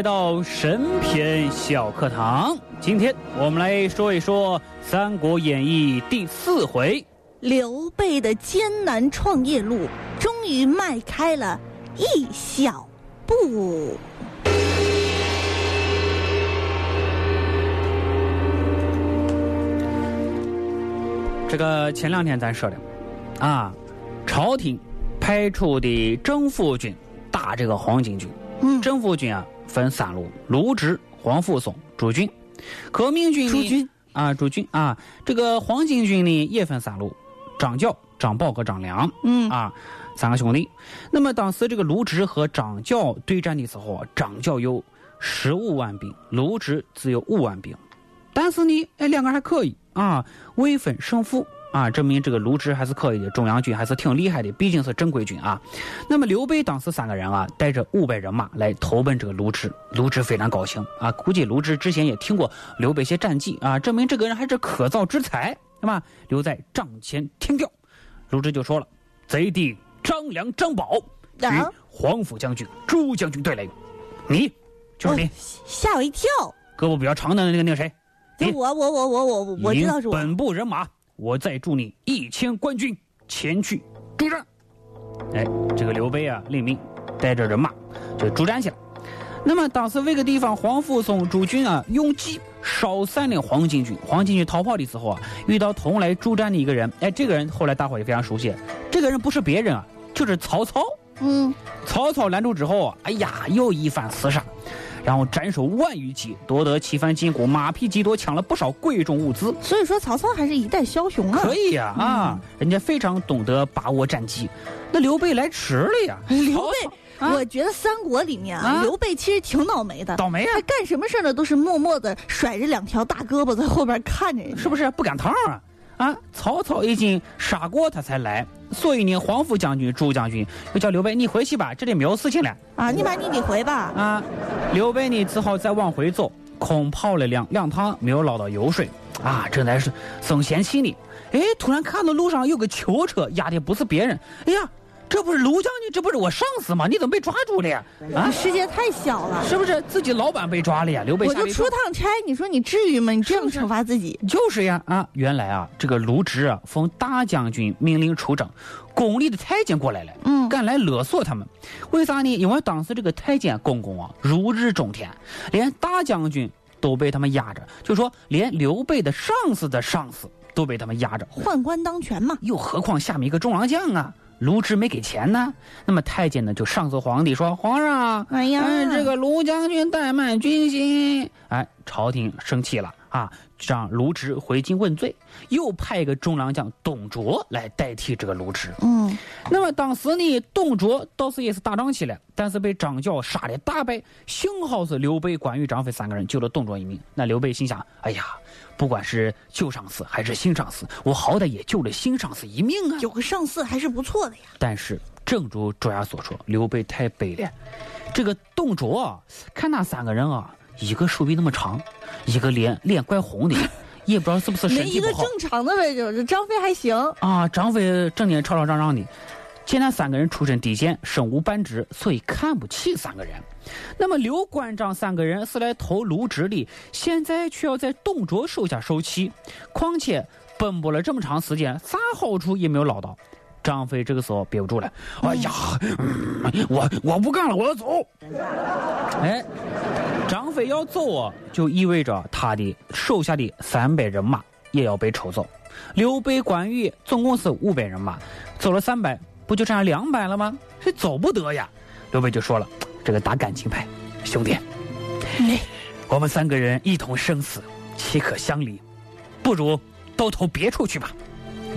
来到神篇小课堂。今天我们来说一说《三国演义》第四回，刘备的艰难创业路终于迈开了一小步。这个前两天咱说的，啊，朝廷派出的征服军打这个黄巾军。嗯，征服军啊分三路：卢植、黄甫松、朱军。革命军朱军啊，朱军啊，这个黄巾军呢也分三路：张角、张宝和张良。嗯啊，三个兄弟。那么当时这个卢植和张角对战的时候啊，张角有十五万兵，卢植只有五万兵。但是呢，哎，两个人还可以啊，未分胜负啊，证明这个卢植还是可以的，中央军还是挺厉害的，毕竟是正规军啊。那么刘备当时三个人啊，带着五百人马来投奔这个卢植，卢植非常高兴啊，估计卢植之前也听过刘备些战绩啊，证明这个人还是可造之才，对吧？留在帐前听调，卢植就说了：“贼弟张良、张宝与啊黄甫将军、朱将军对垒，你就是你，哦吓我一跳！胳膊比较长的那个那个谁？你我我我我我我知道是我。本部人马，我再助你一千官军前去助战。哎，这个刘备啊，领命带着人马就助战去了。那么当时这个地方，黄甫松、主军啊，用计烧散了黄巾军。黄巾军逃跑的时候啊，遇到同来助战的一个人。哎，这个人后来大伙也非常熟悉，这个人不是别人啊，就是曹操。嗯，曹操拦住之后啊，哎呀，又一番厮杀，然后斩首万余级，夺得七番金鼓，马匹极多，抢了不少贵重物资。所以说曹操还是一代枭雄啊。可以呀啊人家非常懂得把握战机。那刘备来迟了呀，刘备，啊我觉得三国里面啊，啊刘备其实挺倒霉的。倒霉啊他，干什么事儿呢？都是默默的甩着两条大胳膊在后边看着人。是不是不赶趟啊？啊，曹操已经杀过他才来，所以呢，黄甫将军、朱将军又叫刘备你回去吧，这里没有事情了啊？你把你的回吧。啊。刘备呢，只好再往回走，空跑了两两趟，没有捞到油水啊，正在是生闲气呢。哎，突然看到路上有个囚车，押的不是别人，哎呀，这不是卢将军，这不是我上司吗？你怎么被抓住了呀？啊，世界太小了。是不是自己老板被抓了呀？刘备我就出趟差，你说你至于吗？你这样惩罚自己，就是呀啊！原来啊，这个卢植啊，奉大将军命令出征，宫里的太监过来了，嗯赶来勒索他们。为啥呢？因为当时这个太监公公啊，如日中天，连大将军都被他们压着，就说连刘备的上司的上司都被他们压着，宦官当权嘛。又何况下面一个中郎将啊？卢植没给钱呢，那么太监呢就上奏皇帝说：“皇上，哎呀。嗯，这个卢将军怠慢军心。”哎，朝廷生气了啊，让卢植回京问罪，又派一个中郎将董卓来代替这个卢植。嗯，那么当时呢，董卓倒是也是打仗去了，但是被张角杀的大败。幸好是刘备、关羽、张飞三个人救了董卓一命。那刘备心想：哎呀，不管是旧上司还是新上司，我好歹也救了新上司一命啊。有个上司还是不错的呀。但是正如卓雅所说，刘备太悲了。这个董卓啊，看那三个人啊，一个手臂那么长，一个脸脸怪红的，也不知道是不是身体不好没一个正常的呗，就是张飞还行。啊。张飞整天吵吵嚷嚷的，见他三个人出身低贱，身无半职，所以看不起三个人。那么刘关张三个人是来投卢植的，现在却要在董卓手下受气，况且奔波了这么长时间，啥好处也没有捞到。张飞这个时候憋不住了，哎呀，嗯我我不干了，我要走。哎，张飞要走啊，就意味着他的手下的三百人马也要被抽走。刘备、关羽总共是五百人马，走了三百，不就剩下两百了吗？这走不得呀！刘备就说了：“这个打感情牌，兄弟，我们三个人一同生死，岂可相离？不如都投别处去吧。”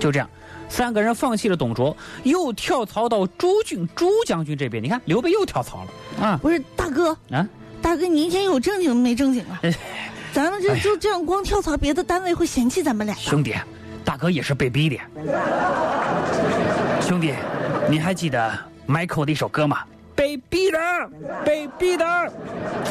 就这样，三个人放弃了董卓，又跳槽到朱俊朱将军这边。你看，刘备又跳槽了啊！不是大哥，啊，大哥，你一天有正经没正经啊？哎咱们这哎就这样光跳槽，别的单位会嫌弃咱们俩。兄弟，大哥也是被逼的。兄弟，你还记得 Michael 的一首歌吗？被逼的，被逼的，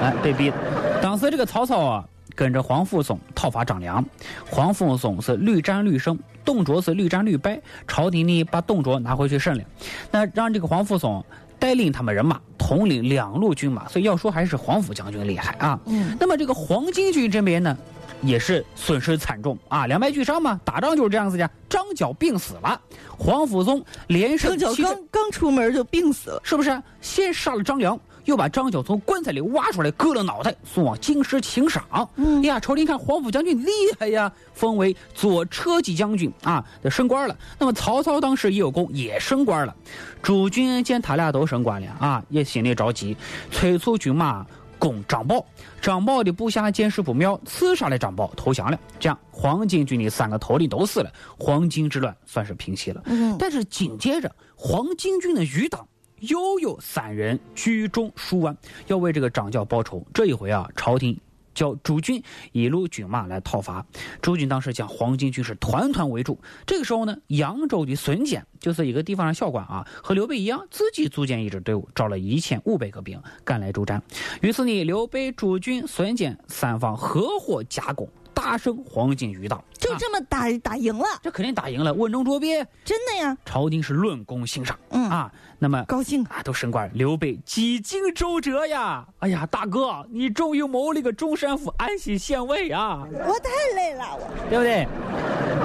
哎，被逼的。当时这个曹操啊，跟着黄甫松讨伐张良，黄甫松是屡战屡胜，董卓是屡战屡败，朝廷呢把董卓拿回去审了，那让这个黄甫松带领他们人马统领两路军马，所以要说还是黄甫将军厉害啊。嗯，那么这个黄巾军这边呢，也是损失惨重啊，两败俱伤嘛，打仗就是这样子的。张角病死了，黄甫松连胜张角刚刚出门就病死了。是不是？先杀了张良，又把张角从棺材里挖出来，割了脑袋，送往京师请赏。嗯呀，朝廷看黄甫将军厉害呀，封为左车骑将军啊，这升官了。那么曹操当时也有功，也升官了。诸军见他俩都升官了啊，也心里着急，催促军马攻张豹。张豹的部下见势不妙，刺杀了张豹，投降了。这样，黄巾军的三个头领都死了，黄巾之乱算是平息了。嗯，但是紧接着，黄巾军的余党又有三人聚众数万，要为这个张角报仇。这一回啊，朝廷叫朱军一路军马来讨伐。朱军当时将黄巾军士团团围住。这个时候呢，扬州的孙坚就是一个地方的小官啊，和刘备一样，自己组建一支队伍，招了一千五百个兵赶来助战。于是呢，刘备、朱军、孙坚三方合伙夹攻，大胜黄巾余党。就啊这么打打赢了，这肯定打赢了，稳中捉鳖。真的呀，朝廷是论功行赏，嗯啊，那么高兴。啊都升官，刘备几经周折呀，哎呀，大哥，你终于谋了个中山府安喜县尉啊，我太累了，我对不对？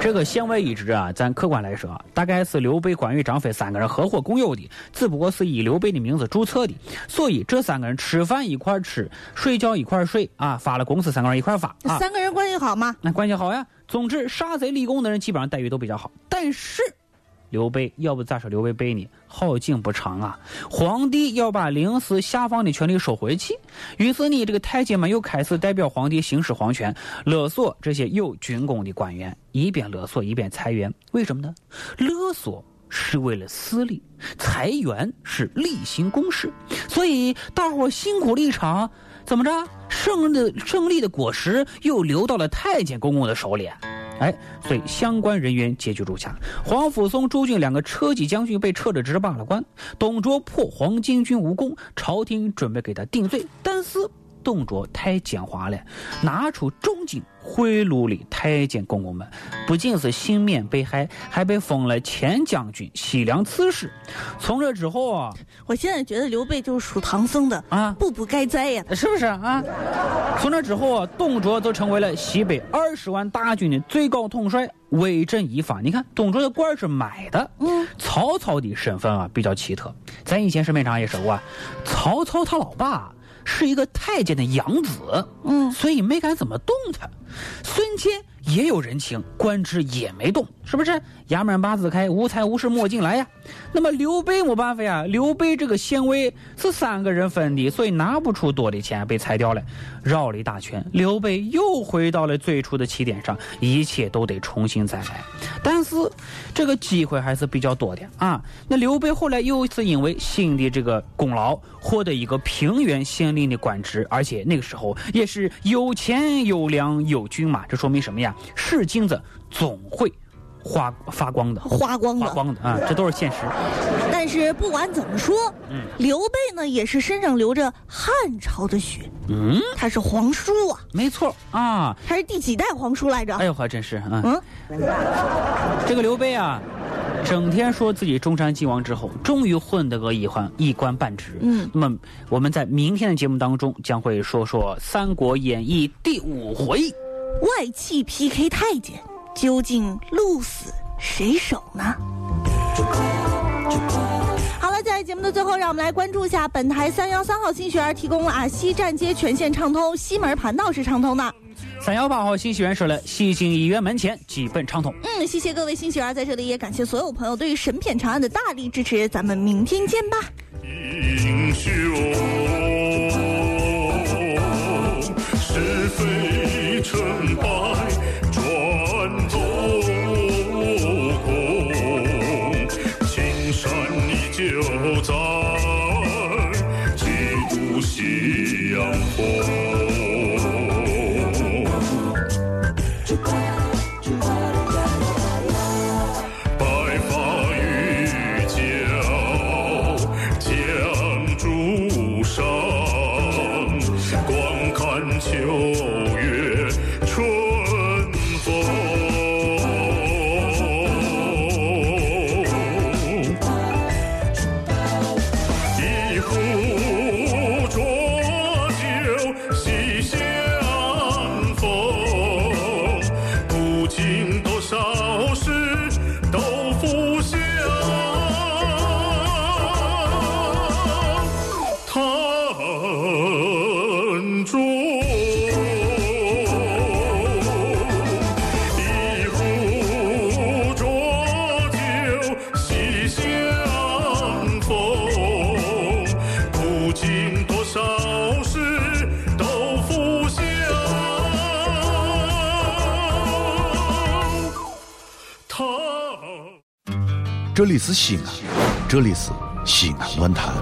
这个县尉一职啊，咱客观来说啊，大概是刘备、关羽、张飞三个人合伙共有的，只不过是以刘备的名字注册的，所以这三个人吃饭一块吃，睡觉一块睡啊，发了工资三个人一块发啊，三个人关系好吗？那关系好呀。总之，杀贼立功的人基本上待遇都比较好。但是，刘备要不咋说刘备背你？好景不长啊！皇帝要把临时下放的权力收回去，于是呢，这个太监们又开始代表皇帝行使皇权，勒索这些有军功的官员，一边勒索一边裁员。为什么呢？勒索是为了私利，裁员是例行公事。所以大伙辛苦了一场，怎么着？胜的胜利的果实又流到了太监公公的手里。哎，所以相关人员结局如下：黄甫松、朱俊两个车骑将军被撤了职罢了官，董卓破黄巾军无功，朝廷准备给他定罪，但是董卓太奸猾了，拿出重金贿赂了太监公公们，不仅是幸免被害，还被封了前将军、西凉刺史。从这之后啊我现在觉得刘备就是属唐僧的，啊，步步该栽呀。是不是啊？从这之后啊，董卓就成为了西北二十万大军的最高统帅，威震一方。你看，董卓的官是买的。嗯，曹操的身份啊比较奇特，咱以前市面上也说过啊，曹操他老爸是一个太监的养子，嗯所以没敢怎么动他。孙坚也有人情，官职也没动，是不是？衙门把子开，无财无势莫进来呀。那么刘备没办法呀，刘备这个县尉是三个人分的，所以拿不出多的钱，被裁掉了，绕了一大圈。刘备又回到了最初的起点上，一切都得重新再来。但是这个机会还是比较多的啊。那刘备后来又是因为新的这个功劳，获得一个平原县令的官职，而且那个时候也是有钱有粮有军马，这说明什么呀？是金子总会花发光的。花光的。发光的啊，这都是现实。但是不管怎么说，嗯刘备呢也是身上流着汉朝的血，嗯，他是皇叔啊，没错啊。他是第几代皇叔来着？哎呦，还真是啊。嗯，这个刘备啊，整天说自己中山靖王之后，终于混得个一官一官半职。嗯，那么我们在明天的节目当中将会说说《三国演义》第五回。外戚 PK 太监，究竟鹿死谁手呢？好了，在节目的最后，让我们来关注一下本台三幺三号新学员提供了啊，西站街全线畅通，西门盘道是畅通的。三幺八号新学员说了，西京医院门前基本畅通。嗯，谢谢各位新学员，在这里也感谢所有朋友对于神片长安的大力支持，咱们明天见吧。英雄，是非成败这里是西安，这里是西安论坛。